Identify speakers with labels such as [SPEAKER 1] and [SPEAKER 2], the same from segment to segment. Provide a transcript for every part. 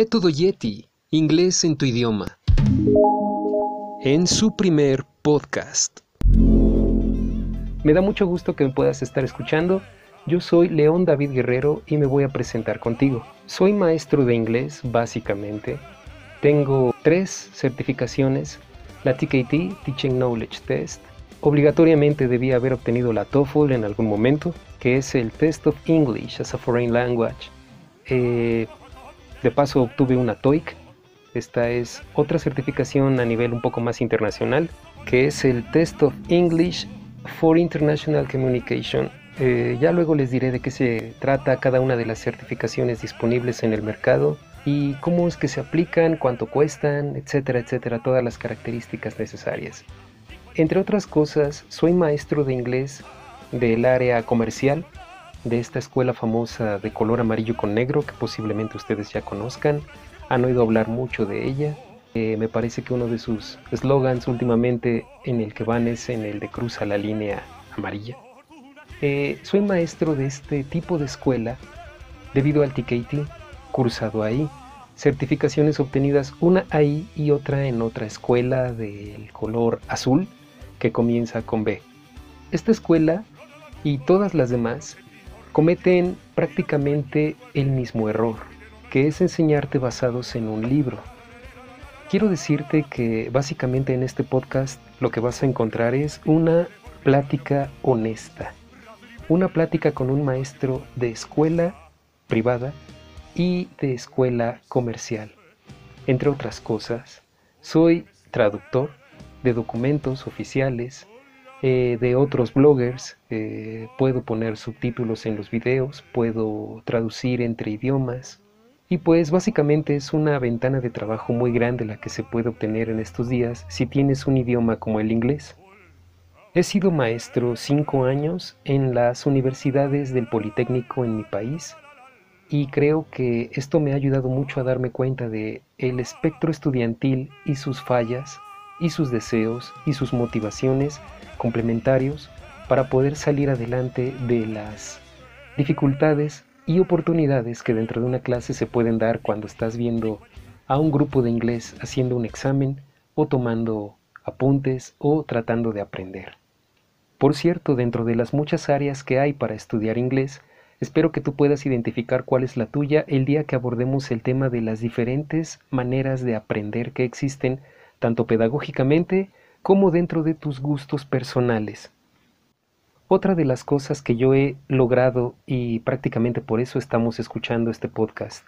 [SPEAKER 1] Método Yeti, inglés en tu idioma. En su primer podcast. Me da mucho gusto que me puedas estar escuchando. Yo soy León David Guerrero y me voy a presentar contigo. Soy maestro de inglés, básicamente. Tengo tres certificaciones, la TKT, Teaching Knowledge Test. Obligatoriamente debía haber obtenido la TOEFL en algún momento, que es el Test of English as a Foreign Language. Eh, de paso obtuve una TOEIC. Esta es otra certificación a nivel un poco más internacional, que es el Test of English for International Communication. Eh, ya luego les diré de qué se trata cada una de las certificaciones disponibles en el mercado y cómo es que se aplican, cuánto cuestan, etcétera, etcétera, todas las características necesarias. Entre otras cosas, soy maestro de inglés del área comercial de esta escuela famosa de color amarillo con negro que posiblemente ustedes ya conozcan. Han oído hablar mucho de ella. Eh, me parece que uno de sus slogans últimamente en el que van es en el de cruza la línea amarilla. Eh, soy maestro de este tipo de escuela debido al TKT, cursado ahí, certificaciones obtenidas una ahí y otra en otra escuela del color azul que comienza con B. Esta escuela y todas las demás cometen prácticamente el mismo error, que es enseñarte basados en un libro. Quiero decirte que básicamente en este podcast lo que vas a encontrar es una plática honesta, una plática con un maestro de escuela privada y de escuela comercial. Entre otras cosas, soy traductor de documentos oficiales, eh, de otros bloggers, eh, puedo poner subtítulos en los videos, puedo traducir entre idiomas y pues básicamente es una ventana de trabajo muy grande la que se puede obtener en estos días si tienes un idioma como el inglés. He sido maestro cinco años en las universidades del Politécnico en mi país y creo que esto me ha ayudado mucho a darme cuenta de el espectro estudiantil y sus fallas y sus deseos y sus motivaciones complementarios para poder salir adelante de las dificultades y oportunidades que dentro de una clase se pueden dar cuando estás viendo a un grupo de inglés haciendo un examen o tomando apuntes o tratando de aprender. Por cierto, dentro de las muchas áreas que hay para estudiar inglés, espero que tú puedas identificar cuál es la tuya el día que abordemos el tema de las diferentes maneras de aprender que existen tanto pedagógicamente como dentro de tus gustos personales. Otra de las cosas que yo he logrado, y prácticamente por eso estamos escuchando este podcast,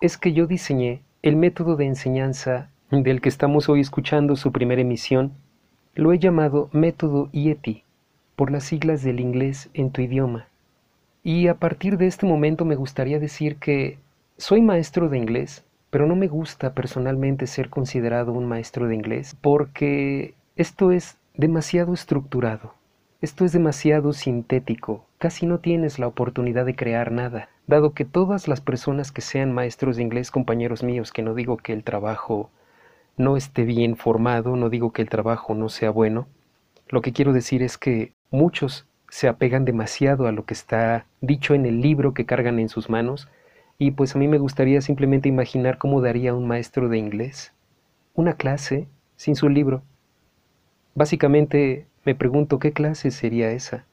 [SPEAKER 1] es que yo diseñé el método de enseñanza del que estamos hoy escuchando su primera emisión, lo he llamado método IETI, por las siglas del inglés en tu idioma. Y a partir de este momento me gustaría decir que soy maestro de inglés, pero no me gusta personalmente ser considerado un maestro de inglés porque esto es demasiado estructurado, esto es demasiado sintético, casi no tienes la oportunidad de crear nada, dado que todas las personas que sean maestros de inglés, compañeros míos, que no digo que el trabajo no esté bien formado, no digo que el trabajo no sea bueno, lo que quiero decir es que muchos se apegan demasiado a lo que está dicho en el libro que cargan en sus manos, y pues a mí me gustaría simplemente imaginar cómo daría un maestro de inglés una clase sin su libro. Básicamente me pregunto qué clase sería esa.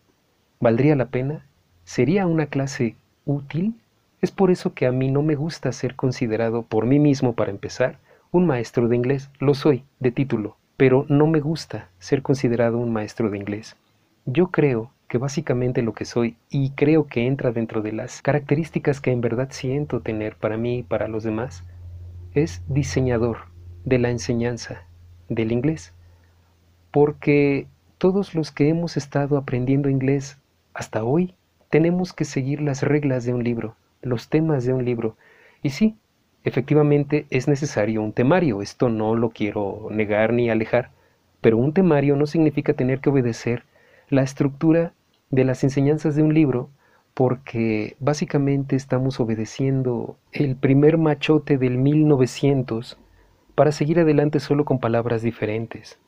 [SPEAKER 1] ¿Valdría la pena? ¿Sería una clase útil? Es por eso que a mí no me gusta ser considerado por mí mismo para empezar un maestro de inglés. Lo soy, de título, pero no me gusta ser considerado un maestro de inglés. Yo creo que básicamente lo que soy y creo que entra dentro de las características que en verdad siento tener para mí y para los demás, es diseñador de la enseñanza del inglés. Porque todos los que hemos estado aprendiendo inglés hasta hoy tenemos que seguir las reglas de un libro, los temas de un libro. Y sí, efectivamente es necesario un temario, esto no lo quiero negar ni alejar, pero un temario no significa tener que obedecer la estructura de las enseñanzas de un libro porque básicamente estamos obedeciendo el primer machote del 1900 para seguir adelante solo con palabras diferentes.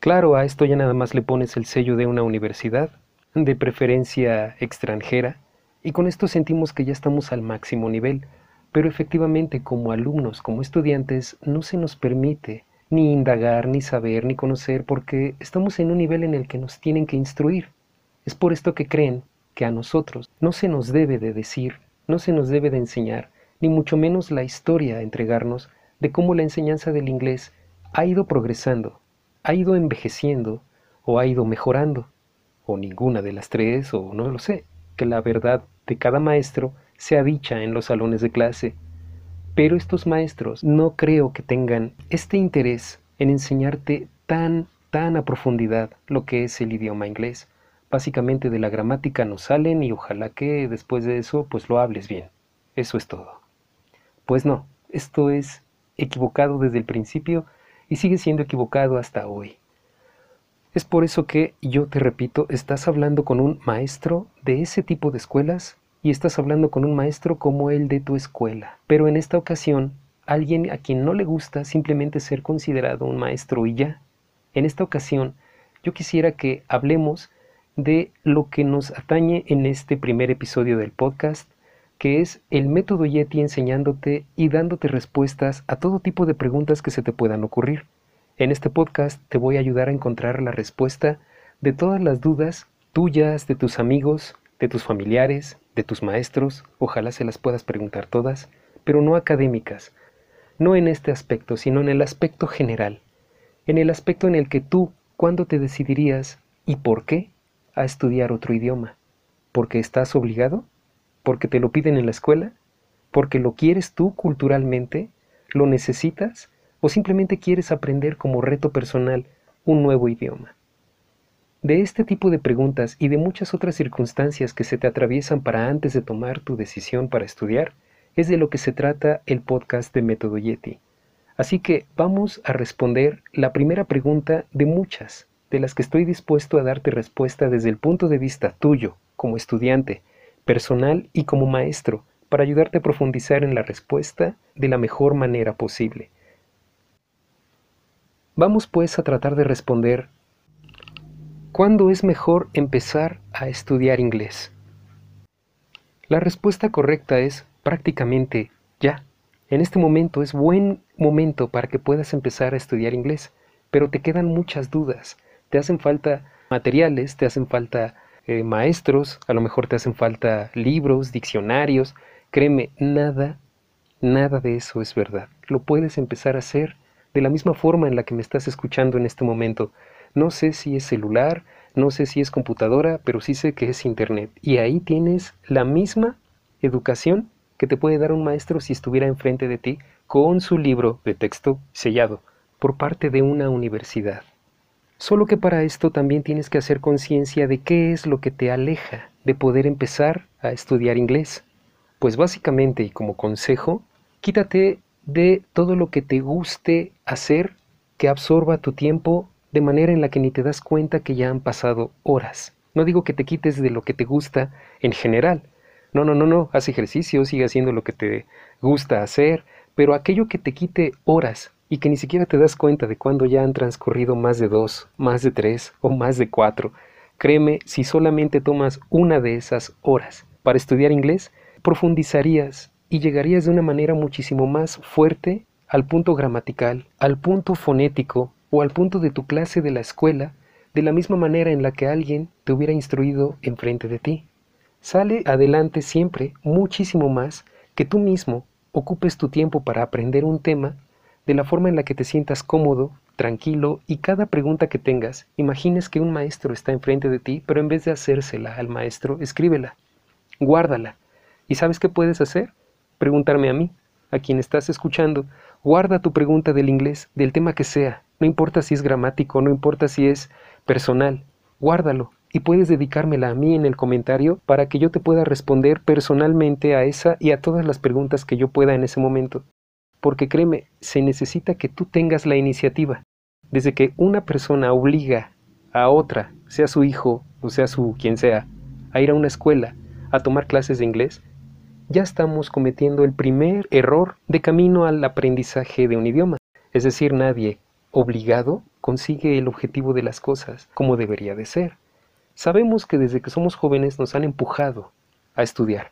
[SPEAKER 1] Claro, a esto ya nada más le pones el sello de una universidad, de preferencia extranjera, y con esto sentimos que ya estamos al máximo nivel, pero efectivamente como alumnos, como estudiantes, no se nos permite ni indagar, ni saber, ni conocer, porque estamos en un nivel en el que nos tienen que instruir. Es por esto que creen que a nosotros no se nos debe de decir, no se nos debe de enseñar, ni mucho menos la historia a entregarnos de cómo la enseñanza del inglés ha ido progresando, ha ido envejeciendo o ha ido mejorando, o ninguna de las tres, o no lo sé, que la verdad de cada maestro sea dicha en los salones de clase, pero estos maestros no creo que tengan este interés en enseñarte tan, tan a profundidad lo que es el idioma inglés. Básicamente de la gramática no salen y ojalá que después de eso pues lo hables bien. Eso es todo. Pues no, esto es equivocado desde el principio y sigue siendo equivocado hasta hoy. Es por eso que, yo te repito, estás hablando con un maestro de ese tipo de escuelas y estás hablando con un maestro como el de tu escuela. Pero en esta ocasión, alguien a quien no le gusta simplemente ser considerado un maestro y ya. En esta ocasión, yo quisiera que hablemos de lo que nos atañe en este primer episodio del podcast, que es el método Yeti enseñándote y dándote respuestas a todo tipo de preguntas que se te puedan ocurrir. En este podcast te voy a ayudar a encontrar la respuesta de todas las dudas tuyas, de tus amigos, de tus familiares, de tus maestros, ojalá se las puedas preguntar todas, pero no académicas, no en este aspecto, sino en el aspecto general, en el aspecto en el que tú, ¿cuándo te decidirías y por qué a estudiar otro idioma? ¿Porque estás obligado? ¿Porque te lo piden en la escuela? ¿Porque lo quieres tú culturalmente? ¿Lo necesitas? ¿O simplemente quieres aprender como reto personal un nuevo idioma? De este tipo de preguntas y de muchas otras circunstancias que se te atraviesan para antes de tomar tu decisión para estudiar, es de lo que se trata el podcast de Método Yeti. Así que vamos a responder la primera pregunta de muchas, de las que estoy dispuesto a darte respuesta desde el punto de vista tuyo, como estudiante, personal y como maestro, para ayudarte a profundizar en la respuesta de la mejor manera posible. Vamos pues a tratar de responder ¿Cuándo es mejor empezar a estudiar inglés? La respuesta correcta es prácticamente ya. En este momento es buen momento para que puedas empezar a estudiar inglés, pero te quedan muchas dudas. Te hacen falta materiales, te hacen falta eh, maestros, a lo mejor te hacen falta libros, diccionarios. Créeme, nada, nada de eso es verdad. Lo puedes empezar a hacer de la misma forma en la que me estás escuchando en este momento. No sé si es celular, no sé si es computadora, pero sí sé que es Internet. Y ahí tienes la misma educación que te puede dar un maestro si estuviera enfrente de ti con su libro de texto sellado por parte de una universidad. Solo que para esto también tienes que hacer conciencia de qué es lo que te aleja de poder empezar a estudiar inglés. Pues básicamente y como consejo, quítate de todo lo que te guste hacer que absorba tu tiempo de manera en la que ni te das cuenta que ya han pasado horas. No digo que te quites de lo que te gusta en general. No, no, no, no, haz ejercicio, sigue haciendo lo que te gusta hacer, pero aquello que te quite horas y que ni siquiera te das cuenta de cuando ya han transcurrido más de dos, más de tres o más de cuatro. Créeme, si solamente tomas una de esas horas para estudiar inglés, profundizarías y llegarías de una manera muchísimo más fuerte al punto gramatical, al punto fonético o al punto de tu clase de la escuela de la misma manera en la que alguien te hubiera instruido enfrente de ti. Sale adelante siempre muchísimo más que tú mismo ocupes tu tiempo para aprender un tema de la forma en la que te sientas cómodo, tranquilo y cada pregunta que tengas, imagines que un maestro está enfrente de ti, pero en vez de hacérsela al maestro, escríbela, guárdala. ¿Y sabes qué puedes hacer? Preguntarme a mí, a quien estás escuchando, guarda tu pregunta del inglés, del tema que sea, no importa si es gramático, no importa si es personal, guárdalo y puedes dedicármela a mí en el comentario para que yo te pueda responder personalmente a esa y a todas las preguntas que yo pueda en ese momento. Porque créeme, se necesita que tú tengas la iniciativa. Desde que una persona obliga a otra, sea su hijo o sea su quien sea, a ir a una escuela a tomar clases de inglés, ya estamos cometiendo el primer error de camino al aprendizaje de un idioma. Es decir, nadie, obligado consigue el objetivo de las cosas como debería de ser. Sabemos que desde que somos jóvenes nos han empujado a estudiar.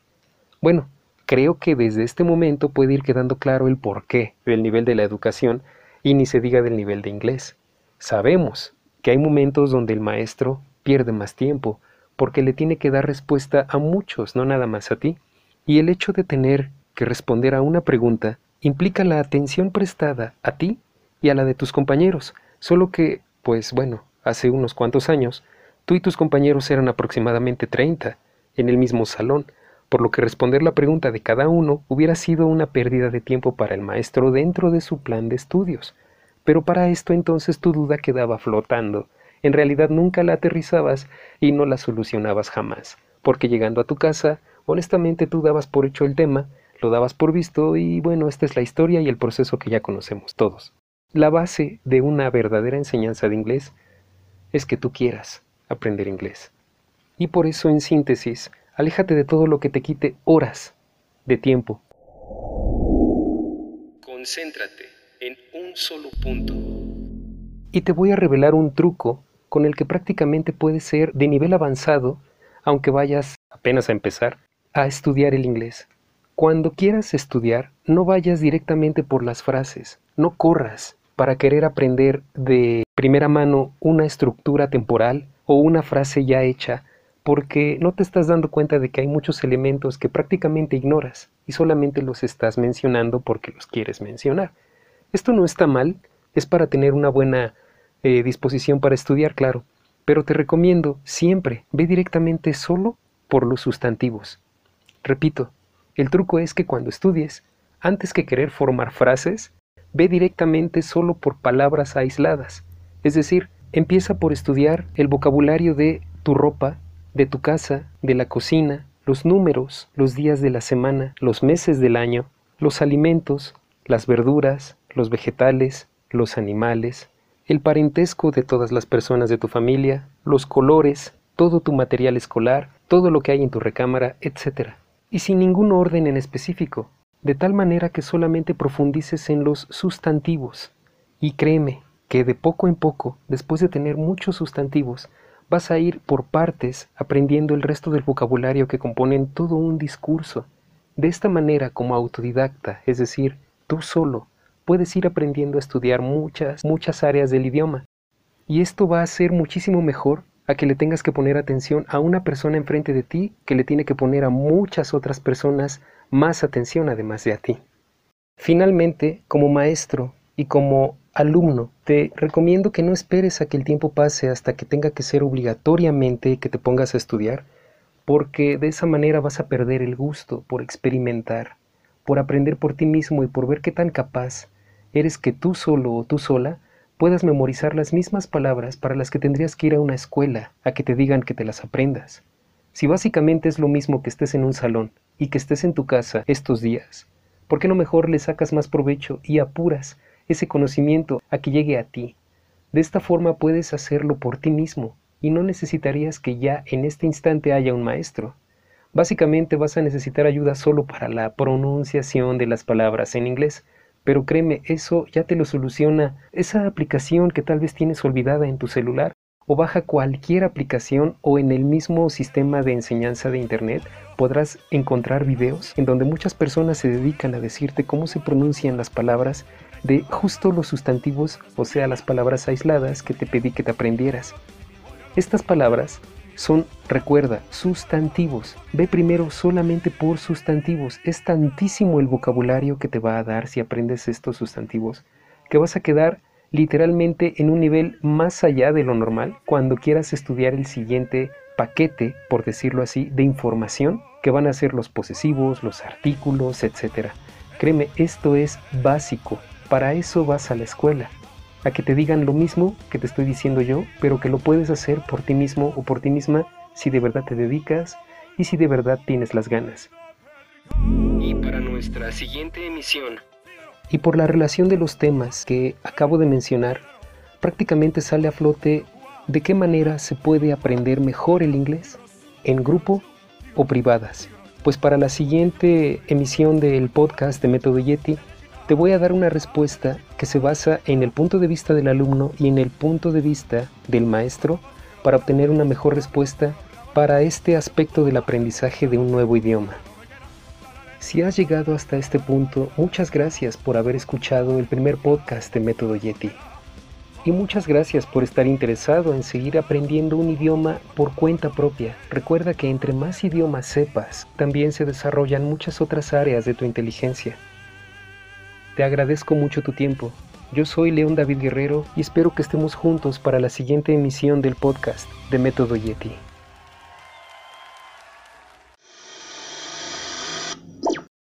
[SPEAKER 1] Bueno, creo que desde este momento puede ir quedando claro el porqué del nivel de la educación y ni se diga del nivel de inglés. Sabemos que hay momentos donde el maestro pierde más tiempo porque le tiene que dar respuesta a muchos, no nada más a ti. Y el hecho de tener que responder a una pregunta implica la atención prestada a ti y a la de tus compañeros, solo que, pues bueno, hace unos cuantos años, tú y tus compañeros eran aproximadamente 30 en el mismo salón, por lo que responder la pregunta de cada uno hubiera sido una pérdida de tiempo para el maestro dentro de su plan de estudios. Pero para esto entonces tu duda quedaba flotando. En realidad nunca la aterrizabas y no la solucionabas jamás, porque llegando a tu casa, honestamente tú dabas por hecho el tema, lo dabas por visto y bueno, esta es la historia y el proceso que ya conocemos todos. La base de una verdadera enseñanza de inglés es que tú quieras aprender inglés. Y por eso, en síntesis, Aléjate de todo lo que te quite horas de tiempo. Concéntrate en un solo punto. Y te voy a revelar un truco con el que prácticamente puedes ser de nivel avanzado, aunque vayas apenas a empezar, a estudiar el inglés. Cuando quieras estudiar, no vayas directamente por las frases, no corras para querer aprender de primera mano una estructura temporal o una frase ya hecha porque no te estás dando cuenta de que hay muchos elementos que prácticamente ignoras y solamente los estás mencionando porque los quieres mencionar. Esto no está mal, es para tener una buena eh, disposición para estudiar, claro, pero te recomiendo siempre ve directamente solo por los sustantivos. Repito, el truco es que cuando estudies, antes que querer formar frases, ve directamente solo por palabras aisladas. Es decir, empieza por estudiar el vocabulario de tu ropa, de tu casa, de la cocina, los números, los días de la semana, los meses del año, los alimentos, las verduras, los vegetales, los animales, el parentesco de todas las personas de tu familia, los colores, todo tu material escolar, todo lo que hay en tu recámara, etc. Y sin ningún orden en específico, de tal manera que solamente profundices en los sustantivos. Y créeme que de poco en poco, después de tener muchos sustantivos, vas a ir por partes aprendiendo el resto del vocabulario que componen todo un discurso. De esta manera, como autodidacta, es decir, tú solo, puedes ir aprendiendo a estudiar muchas, muchas áreas del idioma. Y esto va a ser muchísimo mejor a que le tengas que poner atención a una persona enfrente de ti que le tiene que poner a muchas otras personas más atención además de a ti. Finalmente, como maestro y como alumno, te recomiendo que no esperes a que el tiempo pase hasta que tenga que ser obligatoriamente que te pongas a estudiar, porque de esa manera vas a perder el gusto por experimentar, por aprender por ti mismo y por ver qué tan capaz eres que tú solo o tú sola puedas memorizar las mismas palabras para las que tendrías que ir a una escuela a que te digan que te las aprendas. Si básicamente es lo mismo que estés en un salón y que estés en tu casa estos días, ¿por qué no mejor le sacas más provecho y apuras ese conocimiento a que llegue a ti. De esta forma puedes hacerlo por ti mismo y no necesitarías que ya en este instante haya un maestro. Básicamente vas a necesitar ayuda solo para la pronunciación de las palabras en inglés, pero créeme, eso ya te lo soluciona esa aplicación que tal vez tienes olvidada en tu celular o baja cualquier aplicación o en el mismo sistema de enseñanza de Internet podrás encontrar videos en donde muchas personas se dedican a decirte cómo se pronuncian las palabras de justo los sustantivos, o sea, las palabras aisladas que te pedí que te aprendieras. Estas palabras son, recuerda, sustantivos. Ve primero solamente por sustantivos. Es tantísimo el vocabulario que te va a dar si aprendes estos sustantivos, que vas a quedar literalmente en un nivel más allá de lo normal cuando quieras estudiar el siguiente paquete, por decirlo así, de información que van a ser los posesivos, los artículos, etc. Créeme, esto es básico. Para eso vas a la escuela, a que te digan lo mismo que te estoy diciendo yo, pero que lo puedes hacer por ti mismo o por ti misma si de verdad te dedicas y si de verdad tienes las ganas. Y para nuestra siguiente emisión. Y por la relación de los temas que acabo de mencionar, prácticamente sale a flote de qué manera se puede aprender mejor el inglés, en grupo o privadas. Pues para la siguiente emisión del podcast de Método Yeti, te voy a dar una respuesta que se basa en el punto de vista del alumno y en el punto de vista del maestro para obtener una mejor respuesta para este aspecto del aprendizaje de un nuevo idioma. Si has llegado hasta este punto, muchas gracias por haber escuchado el primer podcast de Método Yeti. Y muchas gracias por estar interesado en seguir aprendiendo un idioma por cuenta propia. Recuerda que entre más idiomas sepas, también se desarrollan muchas otras áreas de tu inteligencia. Te agradezco mucho tu tiempo. Yo soy León David Guerrero y espero que estemos juntos para la siguiente emisión del podcast de Método Yeti.